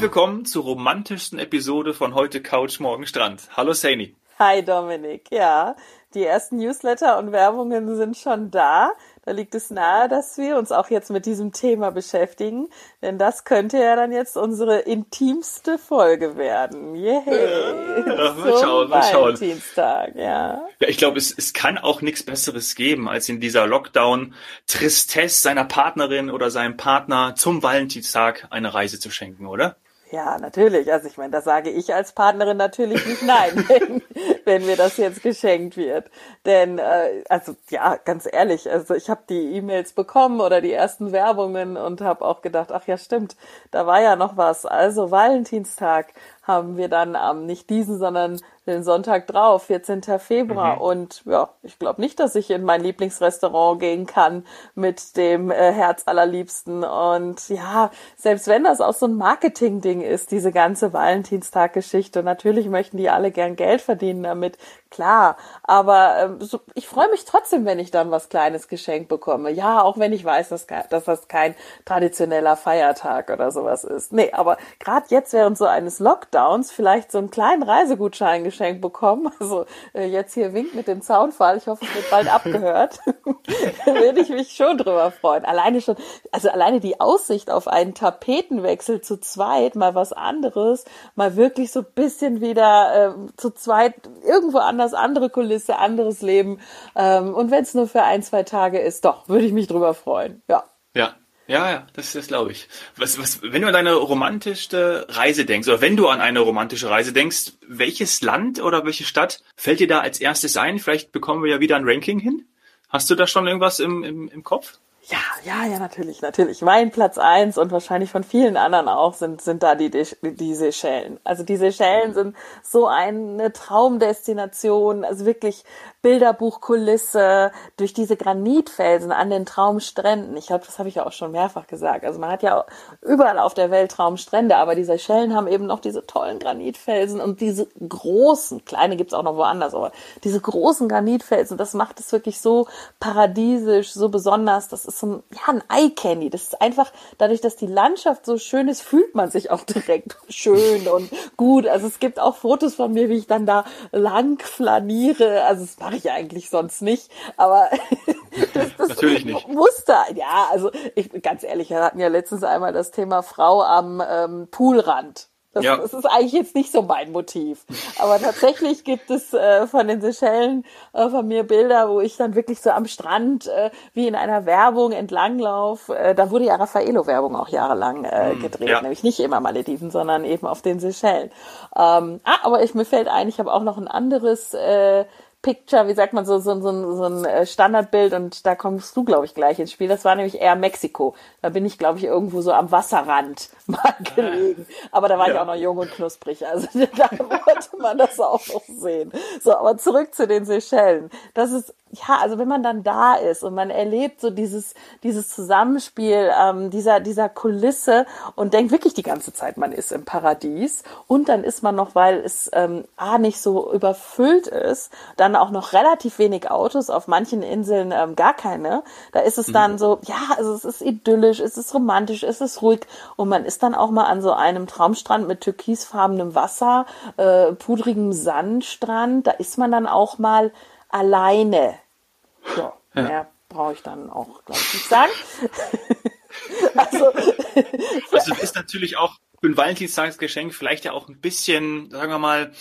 Herzlich willkommen zur romantischsten Episode von heute Couch Morgen Strand. Hallo Saini. Hi Dominik. Ja, die ersten Newsletter und Werbungen sind schon da. Da liegt es nahe, dass wir uns auch jetzt mit diesem Thema beschäftigen, denn das könnte ja dann jetzt unsere intimste Folge werden. Yay! Ja, mal schauen, mal schauen. Valentinstag, ja. Ja, ich glaube, es, es kann auch nichts Besseres geben, als in dieser Lockdown-Tristesse seiner Partnerin oder seinem Partner zum Valentinstag eine Reise zu schenken, oder? Ja, natürlich. Also ich meine, da sage ich als Partnerin natürlich nicht nein, wenn, wenn mir das jetzt geschenkt wird. Denn, äh, also ja, ganz ehrlich, also ich habe die E-Mails bekommen oder die ersten Werbungen und habe auch gedacht, ach ja, stimmt, da war ja noch was. Also Valentinstag haben wir dann am, nicht diesen, sondern den Sonntag drauf, 14. Februar. Mhm. Und ja, ich glaube nicht, dass ich in mein Lieblingsrestaurant gehen kann mit dem äh, Herz allerliebsten. Und ja, selbst wenn das auch so ein Marketing-Ding ist, diese ganze Valentinstag-Geschichte, natürlich möchten die alle gern Geld verdienen damit, klar. Aber ähm, so, ich freue mich trotzdem, wenn ich dann was Kleines geschenkt bekomme. Ja, auch wenn ich weiß, dass, dass das kein traditioneller Feiertag oder sowas ist. Nee, aber gerade jetzt während so eines Lockdowns vielleicht so einen kleinen Reisegutschein geschenkt bekommen. Also äh, jetzt hier winkt mit dem Zaunfall. Ich hoffe, es wird bald abgehört. da würde ich mich schon drüber freuen. Alleine schon, also alleine die Aussicht auf einen Tapetenwechsel zu zweit, mal was anderes, mal wirklich so bisschen wieder äh, zu zweit irgendwo anders, andere Kulisse, anderes Leben. Ähm, und wenn es nur für ein, zwei Tage ist, doch, würde ich mich drüber freuen. Ja. Ja, ja, ja, das, das glaube ich. Was, was, wenn du an deine romantischste Reise denkst, oder wenn du an eine romantische Reise denkst, welches Land oder welche Stadt fällt dir da als erstes ein? Vielleicht bekommen wir ja wieder ein Ranking hin. Hast du da schon irgendwas im, im, im Kopf? Ja, ja, ja, natürlich, natürlich. Mein Platz eins und wahrscheinlich von vielen anderen auch sind, sind da die, die Seychellen. Also die Seychellen sind so eine Traumdestination, also wirklich Bilderbuchkulisse durch diese Granitfelsen an den Traumstränden. Ich glaube, das habe ich ja auch schon mehrfach gesagt. Also man hat ja überall auf der Welt Traumstrände, aber die Seychellen haben eben noch diese tollen Granitfelsen und diese großen, kleine gibt's auch noch woanders, aber diese großen Granitfelsen, das macht es wirklich so paradiesisch, so besonders. Das ist so ein, ja, ein Eye Candy. Das ist einfach, dadurch, dass die Landschaft so schön ist, fühlt man sich auch direkt schön und gut. Also es gibt auch Fotos von mir, wie ich dann da lang flaniere. Also es mache ich eigentlich sonst nicht, aber das, das Natürlich nicht. Muster, ja, also ich ganz ehrlich, wir hatten ja letztens einmal das Thema Frau am ähm, Poolrand. Das, ja. das ist eigentlich jetzt nicht so mein Motiv. Aber tatsächlich gibt es äh, von den Seychellen äh, von mir Bilder, wo ich dann wirklich so am Strand äh, wie in einer Werbung entlanglaufe. Äh, da wurde ja Raffaello-Werbung auch jahrelang äh, hm, gedreht. Ja. Nämlich nicht immer Malediven, sondern eben auf den Seychellen. Ähm, ah, aber ich, mir fällt ein, ich habe auch noch ein anderes äh, Picture, wie sagt man so, so, so, so ein äh, Standardbild und da kommst du, glaube ich, gleich ins Spiel. Das war nämlich eher Mexiko. Da bin ich, glaube ich, irgendwo so am Wasserrand mal gelegen. Aber da war ja. ich auch noch jung und knusprig, also da wollte man das auch noch sehen. So, aber zurück zu den Seychellen. Das ist ja, also wenn man dann da ist und man erlebt so dieses, dieses Zusammenspiel ähm, dieser, dieser Kulisse und denkt wirklich die ganze Zeit, man ist im Paradies und dann ist man noch, weil es ähm, A nicht so überfüllt ist, dann auch noch relativ wenig Autos, auf manchen Inseln ähm, gar keine. Da ist es mhm. dann so, ja, also es ist idyllisch, es ist romantisch, es ist ruhig und man ist dann auch mal an so einem Traumstrand mit türkisfarbenem Wasser, äh, pudrigem Sandstrand, da ist man dann auch mal alleine. So, ja. mehr brauche ich dann auch, glaube ich, nicht sagen. also, also ist natürlich auch für ein Valentinstagsgeschenk vielleicht ja auch ein bisschen, sagen wir mal,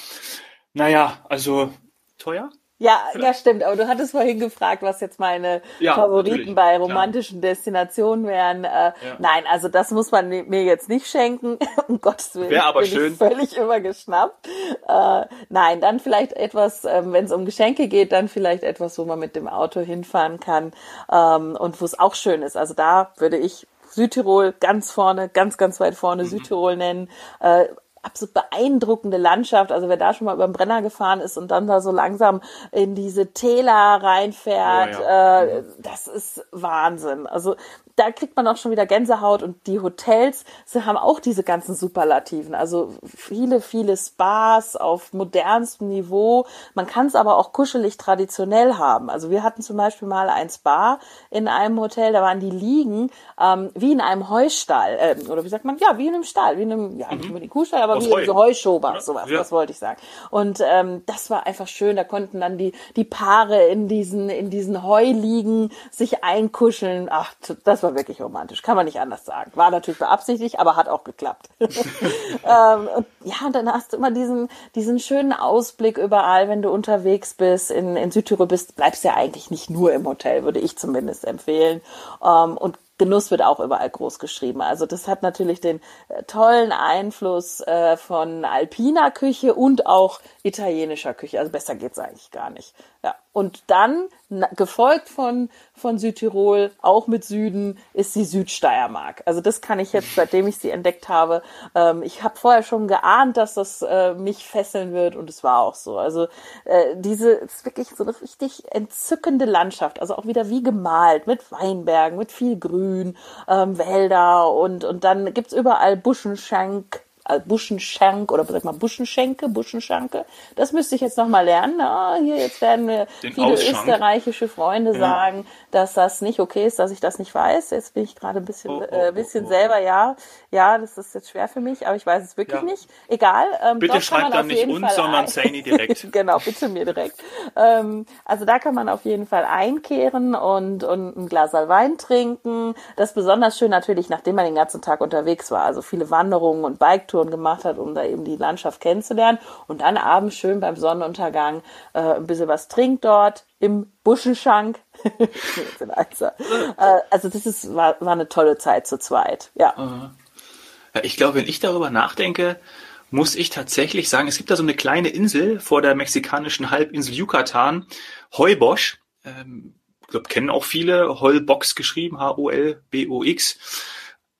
naja, also teuer. Ja, ja, stimmt. Aber du hattest vorhin gefragt, was jetzt meine ja, Favoriten bei romantischen klar. Destinationen wären. Äh, ja. Nein, also das muss man mir jetzt nicht schenken. um Gottes Willen. Wäre aber bin schön. Ich völlig übergeschnappt. Äh, nein, dann vielleicht etwas, ähm, wenn es um Geschenke geht, dann vielleicht etwas, wo man mit dem Auto hinfahren kann ähm, und wo es auch schön ist. Also da würde ich Südtirol ganz vorne, ganz, ganz weit vorne mhm. Südtirol nennen. Äh, absolut beeindruckende Landschaft. Also wer da schon mal über den Brenner gefahren ist und dann da so langsam in diese Täler reinfährt, oh, ja. äh, das ist Wahnsinn. Also da kriegt man auch schon wieder Gänsehaut und die Hotels sie haben auch diese ganzen Superlativen. Also viele, viele Spas auf modernstem Niveau. Man kann es aber auch kuschelig traditionell haben. Also wir hatten zum Beispiel mal ein Spa in einem Hotel, da waren die Liegen ähm, wie in einem Heustall. Äh, oder wie sagt man? Ja, wie in einem Stall, wie in einem, ja, nicht mhm. die Kuhstall, aber Aus wie Heu. in so Heuschober, ja. sowas, ja. das wollte ich sagen. Und ähm, das war einfach schön. Da konnten dann die, die Paare in diesen, in diesen Heuliegen sich einkuscheln. Ach, das war war wirklich romantisch, kann man nicht anders sagen. War natürlich beabsichtigt, aber hat auch geklappt. ähm, und ja, und dann hast du immer diesen, diesen schönen Ausblick überall, wenn du unterwegs bist, in, in Südtirol bist, bleibst ja eigentlich nicht nur im Hotel, würde ich zumindest empfehlen. Ähm, und Genuss wird auch überall groß geschrieben. Also das hat natürlich den äh, tollen Einfluss äh, von alpiner Küche und auch italienischer Küche. Also besser geht's eigentlich gar nicht. Ja. Und dann, gefolgt von, von Südtirol, auch mit Süden, ist die Südsteiermark. Also das kann ich jetzt, seitdem ich sie entdeckt habe, ähm, ich habe vorher schon geahnt, dass das äh, mich fesseln wird und es war auch so. Also äh, diese ist wirklich so eine richtig entzückende Landschaft. Also auch wieder wie gemalt, mit Weinbergen, mit viel Grün, ähm, Wälder und, und dann gibt's überall Buschenschank, äh, Buschenschank oder sag mal Buschenschenke, Buschenschanke. Das müsste ich jetzt noch mal lernen. Ah, hier jetzt werden mir Den viele Ausschank. österreichische Freunde ja. sagen, dass das nicht okay ist, dass ich das nicht weiß. Jetzt bin ich gerade ein bisschen, oh, oh, äh, bisschen oh, selber, ja, ja, das ist jetzt schwer für mich, aber ich weiß es wirklich ja. nicht. Egal. Ähm, bitte schreibt dann nicht uns, Fall sondern Saini direkt. genau, bitte mir direkt. Ähm, also da kann man auf jeden Fall einkehren und, und ein Glas Wein trinken. Das ist besonders schön natürlich, nachdem man den ganzen Tag unterwegs war. Also viele Wanderungen und Biketouren gemacht hat, um da eben die Landschaft kennenzulernen. Und dann abends schön beim Sonnenuntergang äh, ein bisschen was trinkt dort im Buschenschank. Äh, also das ist, war, war eine tolle Zeit zu zweit. Ja. Ich glaube, wenn ich darüber nachdenke, muss ich tatsächlich sagen, es gibt da so eine kleine Insel vor der mexikanischen Halbinsel Yucatan, Heubosch. Ähm, ich glaube, kennen auch viele, Holbox geschrieben, H-O-L-B-O-X.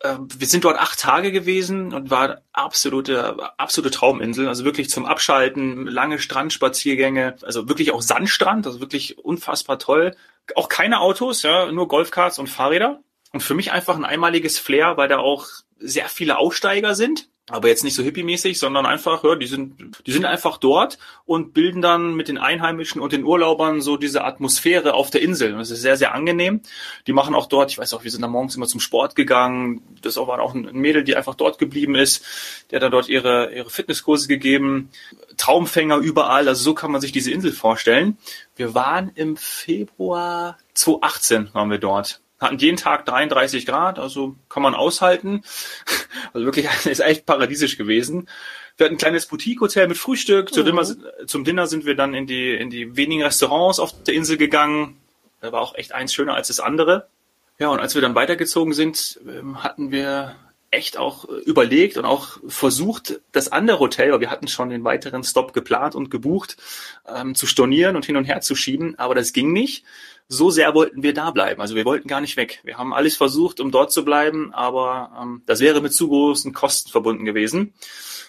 Ähm, wir sind dort acht Tage gewesen und war absolute, absolute Trauminsel. Also wirklich zum Abschalten, lange Strandspaziergänge, also wirklich auch Sandstrand, also wirklich unfassbar toll. Auch keine Autos, ja, nur Golfkarts und Fahrräder. Und für mich einfach ein einmaliges Flair, weil da auch sehr viele Aussteiger sind aber jetzt nicht so hippie-mäßig, sondern einfach, ja, die sind, die sind einfach dort und bilden dann mit den Einheimischen und den Urlaubern so diese Atmosphäre auf der Insel. das ist sehr, sehr angenehm. Die machen auch dort, ich weiß auch, wir sind da morgens immer zum Sport gegangen. Das war auch ein Mädel, die einfach dort geblieben ist. Der hat da dort ihre, ihre Fitnesskurse gegeben. Traumfänger überall. Also so kann man sich diese Insel vorstellen. Wir waren im Februar 2018 waren wir dort hatten jeden Tag 33 Grad, also kann man aushalten. Also wirklich, ist echt paradiesisch gewesen. Wir hatten ein kleines Boutique-Hotel mit Frühstück. Mhm. Dinner, zum Dinner sind wir dann in die, in die wenigen Restaurants auf der Insel gegangen. Da war auch echt eins schöner als das andere. Ja, und als wir dann weitergezogen sind, ähm, hatten wir echt auch überlegt und auch versucht, das andere Hotel, weil wir hatten schon den weiteren Stop geplant und gebucht, ähm, zu stornieren und hin und her zu schieben, aber das ging nicht so sehr wollten wir da bleiben. Also wir wollten gar nicht weg. Wir haben alles versucht, um dort zu bleiben, aber ähm, das wäre mit zu großen Kosten verbunden gewesen.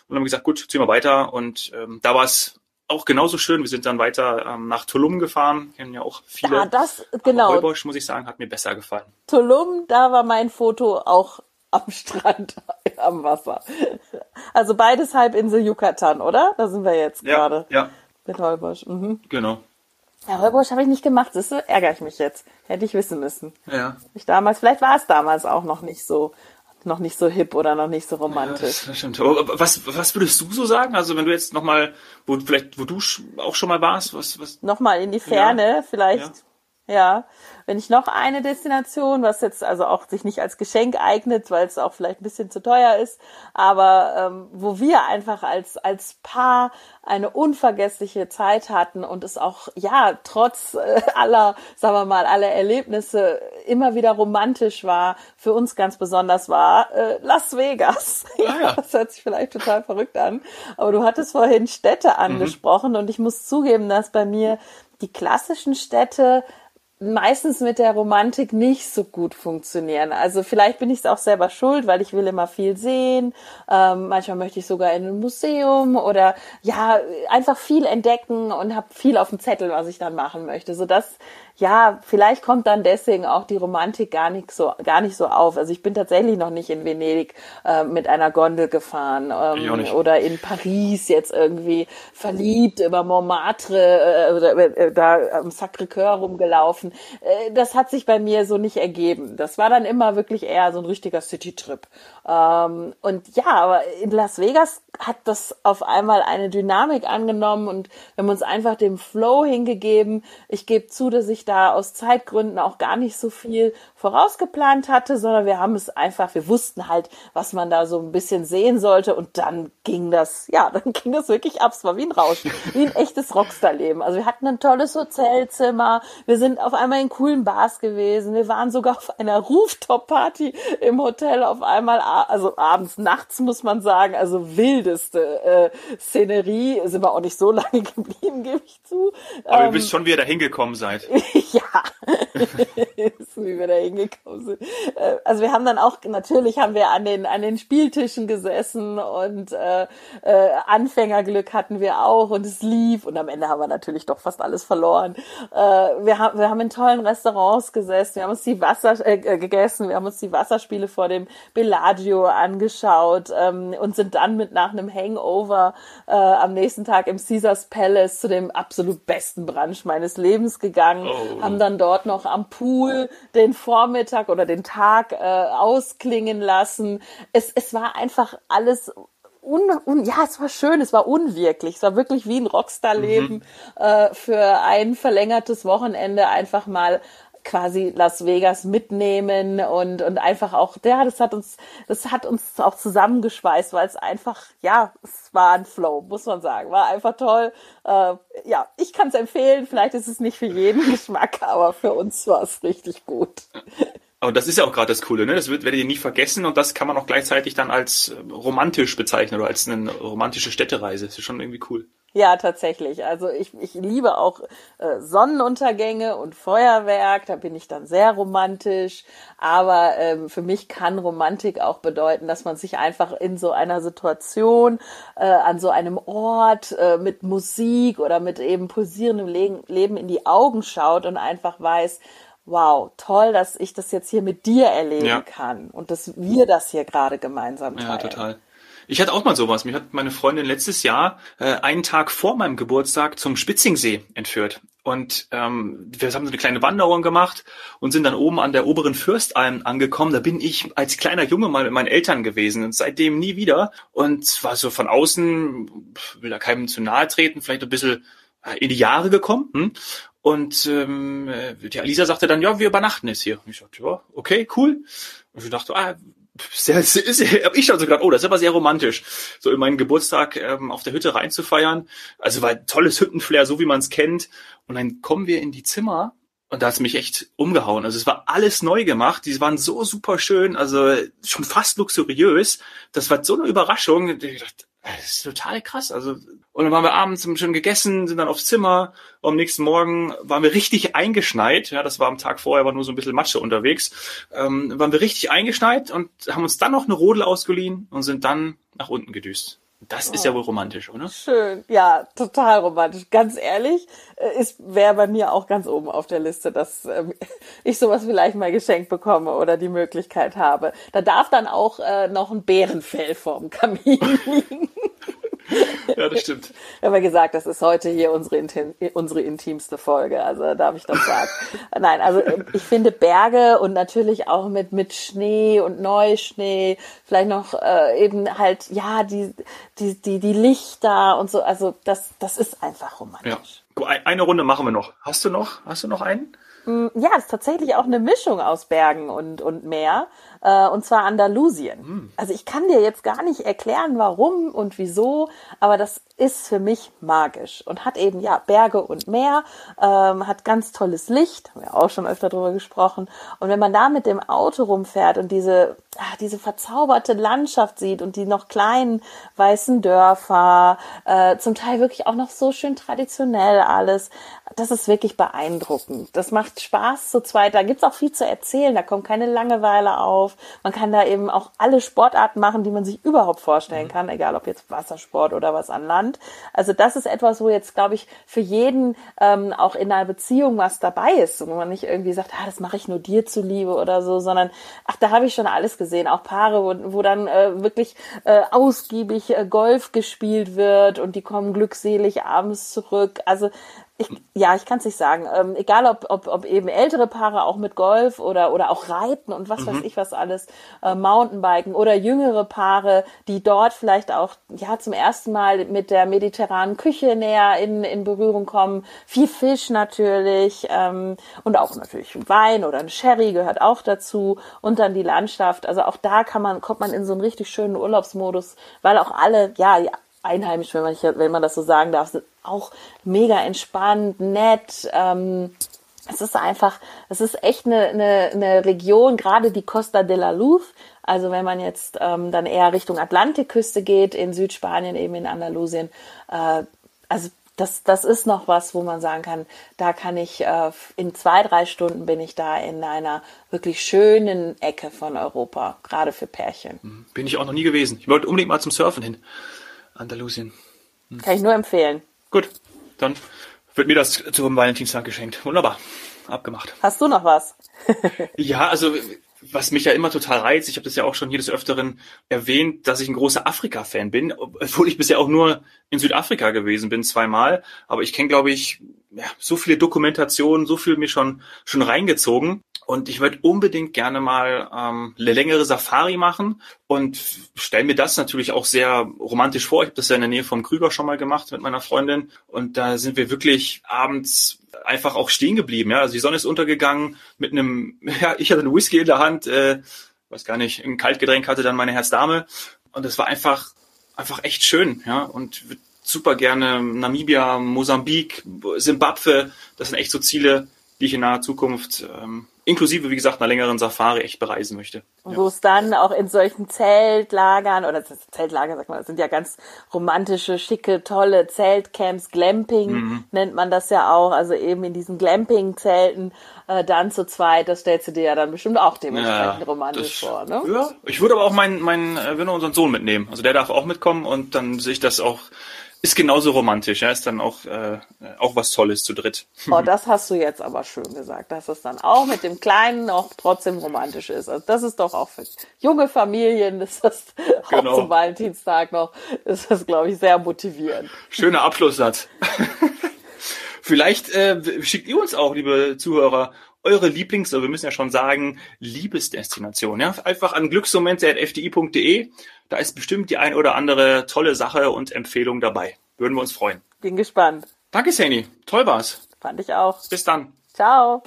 Und haben gesagt, gut, ziehen wir weiter. Und ähm, da war es auch genauso schön. Wir sind dann weiter ähm, nach Tulum gefahren. Kennen ja auch viele. Ja, das, genau. Heubosch, muss ich sagen, hat mir besser gefallen. Tulum, da war mein Foto auch am Strand, am Wasser. Also beides Halbinsel Yucatan, oder? Da sind wir jetzt ja, gerade. Ja. Mit Heubosch. Mhm. Genau. Ja, Heubosch habe ich nicht gemacht, das ärgere ich mich jetzt. Hätte ich wissen müssen. Ja. Ich damals, vielleicht war es damals auch noch nicht so, noch nicht so hip oder noch nicht so romantisch. Ja, das stimmt. Was, was würdest du so sagen? Also wenn du jetzt nochmal, wo vielleicht, wo du auch schon mal warst, was, was? Nochmal in die Ferne, ja. vielleicht. Ja. Ja. Wenn ich noch eine Destination, was jetzt also auch sich nicht als Geschenk eignet, weil es auch vielleicht ein bisschen zu teuer ist, aber ähm, wo wir einfach als als Paar eine unvergessliche Zeit hatten und es auch ja trotz äh, aller, sagen wir mal, aller Erlebnisse immer wieder romantisch war, für uns ganz besonders war äh, Las Vegas. Ah, ja. Das hört sich vielleicht total verrückt an, aber du hattest vorhin Städte mhm. angesprochen mhm. und ich muss zugeben, dass bei mir die klassischen Städte meistens mit der Romantik nicht so gut funktionieren. Also vielleicht bin ich es auch selber schuld, weil ich will immer viel sehen. Ähm, manchmal möchte ich sogar in ein Museum oder ja einfach viel entdecken und habe viel auf dem Zettel, was ich dann machen möchte, so dass ja, vielleicht kommt dann deswegen auch die Romantik gar nicht so, gar nicht so auf. Also ich bin tatsächlich noch nicht in Venedig äh, mit einer Gondel gefahren ähm, oder in Paris jetzt irgendwie verliebt über Montmartre äh, oder äh, da am Sacré-Cœur rumgelaufen. Äh, das hat sich bei mir so nicht ergeben. Das war dann immer wirklich eher so ein richtiger City-Trip. Ähm, und ja, aber in Las Vegas hat das auf einmal eine Dynamik angenommen und wir haben uns einfach dem Flow hingegeben. Ich gebe zu, dass ich da aus Zeitgründen auch gar nicht so viel vorausgeplant hatte, sondern wir haben es einfach, wir wussten halt, was man da so ein bisschen sehen sollte und dann ging das, ja, dann ging das wirklich ab. Es war wie ein Rauschen, wie ein echtes Rockstar-Leben. Also wir hatten ein tolles Hotelzimmer, wir sind auf einmal in coolen Bars gewesen, wir waren sogar auf einer Rooftop-Party im Hotel auf einmal, also abends, nachts muss man sagen, also wildeste äh, Szenerie, sind wir auch nicht so lange geblieben, gebe ich zu. Aber ähm, ihr wisst schon, wie ihr da hingekommen seid. ja, wie wir da hingekommen sind. Äh, also wir haben dann auch, natürlich haben wir an den, an den Spieltischen gesessen und äh, äh, Anfängerglück hatten wir auch und es lief und am Ende haben wir natürlich doch fast alles verloren. Äh, wir, haben wir haben in tollen Restaurants gesessen, wir haben uns die Wasser äh, äh, gegessen, wir haben uns die Wasserspiele vor dem Bellagio angeschaut ähm, und sind dann mit nach einem Hangover äh, am nächsten Tag im Caesars Palace zu dem absolut besten Brunch meines Lebens gegangen, oh. Haben dann dort noch am Pool den Vormittag oder den Tag äh, ausklingen lassen. Es, es war einfach alles Un, un, ja, es war schön, es war unwirklich, es war wirklich wie ein Rockstar-Leben mhm. äh, für ein verlängertes Wochenende einfach mal quasi Las Vegas mitnehmen und und einfach auch ja das hat uns das hat uns auch zusammengeschweißt weil es einfach ja es war ein Flow muss man sagen war einfach toll äh, ja ich kann es empfehlen vielleicht ist es nicht für jeden Geschmack aber für uns war es richtig gut und das ist ja auch gerade das Coole, ne? Das wird, werdet ihr nie vergessen und das kann man auch gleichzeitig dann als romantisch bezeichnen oder als eine romantische Städtereise. Das ist schon irgendwie cool. Ja, tatsächlich. Also ich, ich liebe auch äh, Sonnenuntergänge und Feuerwerk, da bin ich dann sehr romantisch. Aber ähm, für mich kann Romantik auch bedeuten, dass man sich einfach in so einer Situation, äh, an so einem Ort äh, mit Musik oder mit eben pulsierendem Le Leben in die Augen schaut und einfach weiß, wow, toll, dass ich das jetzt hier mit dir erleben ja. kann und dass wir das hier gerade gemeinsam teilen. Ja, total. Ich hatte auch mal sowas. Mich hat meine Freundin letztes Jahr äh, einen Tag vor meinem Geburtstag zum Spitzingsee entführt. Und ähm, wir haben so eine kleine Wanderung gemacht und sind dann oben an der oberen Fürstalm angekommen. Da bin ich als kleiner Junge mal mit meinen Eltern gewesen und seitdem nie wieder. Und war so von außen, will da keinem zu nahe treten, vielleicht ein bisschen äh, in die Jahre gekommen. Hm? Und ähm, äh, die Alisa sagte dann, ja, wir übernachten jetzt hier. Und ich dachte, ja, okay, cool. Und ich dachte, ah, sehr, ist, hab ich schon so gedacht, oh, das ist aber sehr romantisch, so in meinen Geburtstag ähm, auf der Hütte reinzufeiern. Also war tolles Hüttenflair, so wie man es kennt. Und dann kommen wir in die Zimmer und da hat's mich echt umgehauen. Also es war alles neu gemacht. Die waren so super schön, also schon fast luxuriös. Das war so eine Überraschung. Ich dachte, das ist total krass. Also, und dann waren wir abends schon gegessen, sind dann aufs Zimmer. Und am nächsten Morgen waren wir richtig eingeschneit. Ja, das war am Tag vorher, war nur so ein bisschen Matsche unterwegs. Ähm, waren wir richtig eingeschneit und haben uns dann noch eine Rodel ausgeliehen und sind dann nach unten gedüst. Das ist ja wohl romantisch, oder? Schön, ja, total romantisch. Ganz ehrlich, äh, ist wäre bei mir auch ganz oben auf der Liste, dass ähm, ich sowas vielleicht mal geschenkt bekomme oder die Möglichkeit habe. Da darf dann auch äh, noch ein Bärenfell vorm Kamin liegen. Ja, das stimmt. Wir haben ja gesagt, das ist heute hier unsere, intim, unsere intimste Folge, also darf ich das sagen. Nein, also äh, ich finde Berge und natürlich auch mit, mit Schnee und Neuschnee, vielleicht noch äh, eben halt, ja, die, die, die, die Lichter und so, also das, das ist einfach romantisch. Ja. Eine Runde machen wir noch. Hast du noch, hast du noch einen? Mm, ja, es ist tatsächlich auch eine Mischung aus Bergen und, und Meer, äh, und zwar Andalusien. Mhm. Also ich kann dir jetzt gar nicht erklären, warum und wieso, aber das ist für mich magisch und hat eben ja Berge und Meer, ähm, hat ganz tolles Licht, haben wir auch schon öfter drüber gesprochen. Und wenn man da mit dem Auto rumfährt und diese ach, diese verzauberte Landschaft sieht und die noch kleinen weißen Dörfer, äh, zum Teil wirklich auch noch so schön traditionell alles. Das ist wirklich beeindruckend. Das macht Spaß zu zweit. Da gibt's auch viel zu erzählen. Da kommt keine Langeweile auf. Man kann da eben auch alle Sportarten machen, die man sich überhaupt vorstellen mhm. kann, egal ob jetzt Wassersport oder was an Land. Also das ist etwas, wo jetzt, glaube ich, für jeden ähm, auch in einer Beziehung was dabei ist, wo man nicht irgendwie sagt, ah, das mache ich nur dir zuliebe oder so, sondern ach, da habe ich schon alles gesehen. Auch Paare, wo, wo dann äh, wirklich äh, ausgiebig äh, Golf gespielt wird und die kommen glückselig abends zurück. Also ich, ja, ich kann es nicht sagen. Ähm, egal, ob, ob, ob eben ältere Paare auch mit Golf oder, oder auch Reiten und was mhm. weiß ich was alles, äh, Mountainbiken oder jüngere Paare, die dort vielleicht auch ja zum ersten Mal mit der mediterranen Küche näher in, in Berührung kommen. Viel Fisch natürlich ähm, und auch natürlich Wein oder ein Sherry gehört auch dazu und dann die Landschaft. Also auch da kann man, kommt man in so einen richtig schönen Urlaubsmodus, weil auch alle, ja, einheimisch, wenn man, wenn man das so sagen darf, sind auch mega entspannt, nett. Ähm, es ist einfach, es ist echt eine, eine, eine Region, gerade die Costa de la Luz. Also wenn man jetzt ähm, dann eher Richtung Atlantikküste geht, in Südspanien, eben in Andalusien, äh, also das, das ist noch was, wo man sagen kann, da kann ich äh, in zwei, drei Stunden bin ich da in einer wirklich schönen Ecke von Europa, gerade für Pärchen. Bin ich auch noch nie gewesen. Ich wollte unbedingt mal zum Surfen hin. Andalusien. Hm. Kann ich nur empfehlen. Gut, dann wird mir das zum Valentinstag geschenkt. Wunderbar. Abgemacht. Hast du noch was? ja, also was mich ja immer total reizt, ich habe das ja auch schon hier des Öfteren erwähnt, dass ich ein großer Afrika-Fan bin, obwohl ich bisher auch nur in Südafrika gewesen bin, zweimal. Aber ich kenne, glaube ich, ja, so viele Dokumentationen, so viel mir schon, schon reingezogen. Und ich würde unbedingt gerne mal ähm, eine längere Safari machen und stelle mir das natürlich auch sehr romantisch vor. Ich habe das ja in der Nähe vom Krüger schon mal gemacht mit meiner Freundin. Und da sind wir wirklich abends einfach auch stehen geblieben. Ja? Also die Sonne ist untergegangen mit einem, ja, ich hatte einen Whisky in der Hand, äh, weiß gar nicht, ein Kaltgetränk hatte dann meine Herzdame. Und es war einfach, einfach echt schön, ja. Und super gerne Namibia, Mosambik, Simbabwe, das sind echt so Ziele, die ich in naher Zukunft ähm, inklusive, wie gesagt, einer längeren Safari echt bereisen möchte. Wo ja. es dann auch in solchen Zeltlagern, oder Zeltlager, sag mal, das sind ja ganz romantische, schicke, tolle Zeltcamps, Glamping mhm. nennt man das ja auch, also eben in diesen Glamping-Zelten äh, dann zu zweit, das stellst du dir ja dann bestimmt auch dementsprechend ja, romantisch das, vor, ne? Ja, ich würde aber auch meinen, meinen, äh, wir unseren Sohn mitnehmen, also der darf auch mitkommen und dann sehe ich das auch ist genauso romantisch, ja, ist dann auch, äh, auch was Tolles zu dritt. Oh, das hast du jetzt aber schön gesagt, dass es dann auch mit dem Kleinen noch trotzdem romantisch ist. Also das ist doch auch für junge Familien, ist das genau. auch zum Valentinstag noch, ist das, glaube ich, sehr motivierend. Schöner Abschlusssatz. Vielleicht äh, schickt ihr uns auch, liebe Zuhörer, eure Lieblings, oder wir müssen ja schon sagen, Liebesdestination. Ja? Einfach an glücksmomente.fdi.de. Da ist bestimmt die ein oder andere tolle Sache und Empfehlung dabei. Würden wir uns freuen. Bin gespannt. Danke, Sani. Toll war's. Fand ich auch. Bis dann. Ciao.